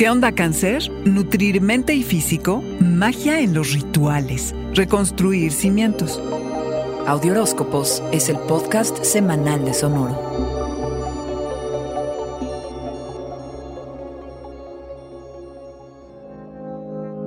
¿Qué onda cáncer? Nutrir mente y físico, magia en los rituales, reconstruir cimientos. Audioróscopos es el podcast semanal de Sonoro.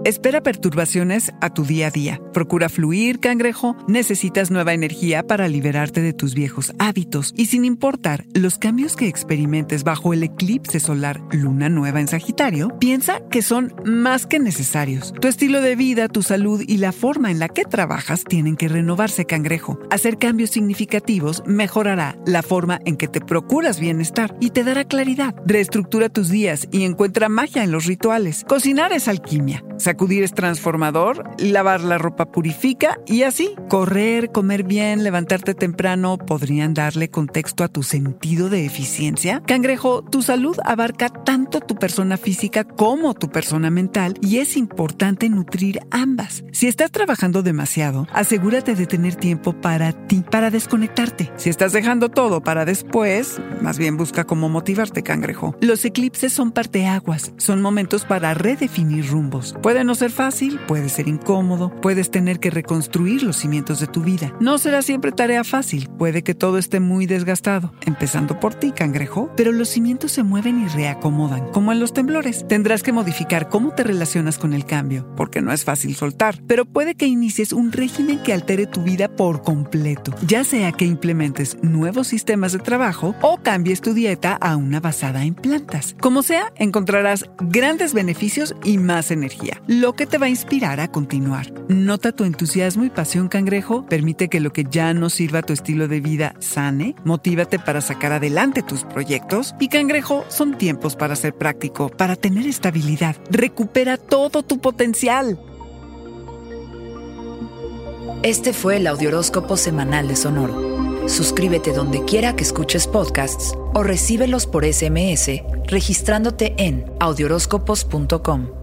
Espera perturbaciones a tu día a día. Procura fluir, cangrejo. Necesitas nueva energía para liberarte de tus viejos hábitos. Y sin importar los cambios que experimentes bajo el eclipse solar luna nueva en Sagitario, piensa que son más que necesarios. Tu estilo de vida, tu salud y la forma en la que trabajas tienen que renovarse, cangrejo. Hacer cambios significativos mejorará la forma en que te procuras bienestar y te dará claridad. Reestructura tus días y encuentra magia en los rituales. Cocinar es alquimia. Sacudir es transformador, lavar la ropa purifica y así correr, comer bien, levantarte temprano podrían darle contexto a tu sentido de eficiencia. Cangrejo, tu salud abarca tanto tu persona física como tu persona mental y es importante nutrir ambas. Si estás trabajando demasiado, asegúrate de tener tiempo para ti, para desconectarte. Si estás dejando todo para después, más bien busca cómo motivarte, cangrejo. Los eclipses son parteaguas, son momentos para redefinir rumbos. Pueden no ser fácil, puede ser incómodo, puedes tener que reconstruir los cimientos de tu vida. No será siempre tarea fácil, puede que todo esté muy desgastado, empezando por ti, cangrejo, pero los cimientos se mueven y reacomodan, como en los temblores. Tendrás que modificar cómo te relacionas con el cambio, porque no es fácil soltar, pero puede que inicies un régimen que altere tu vida por completo, ya sea que implementes nuevos sistemas de trabajo o cambies tu dieta a una basada en plantas. Como sea, encontrarás grandes beneficios y más energía lo que te va a inspirar a continuar. Nota tu entusiasmo y pasión, cangrejo. Permite que lo que ya no sirva a tu estilo de vida sane. Motívate para sacar adelante tus proyectos. Y cangrejo, son tiempos para ser práctico, para tener estabilidad. Recupera todo tu potencial. Este fue el Audioróscopo Semanal de Sonoro. Suscríbete donde quiera que escuches podcasts o recíbelos por SMS registrándote en audioróscopos.com.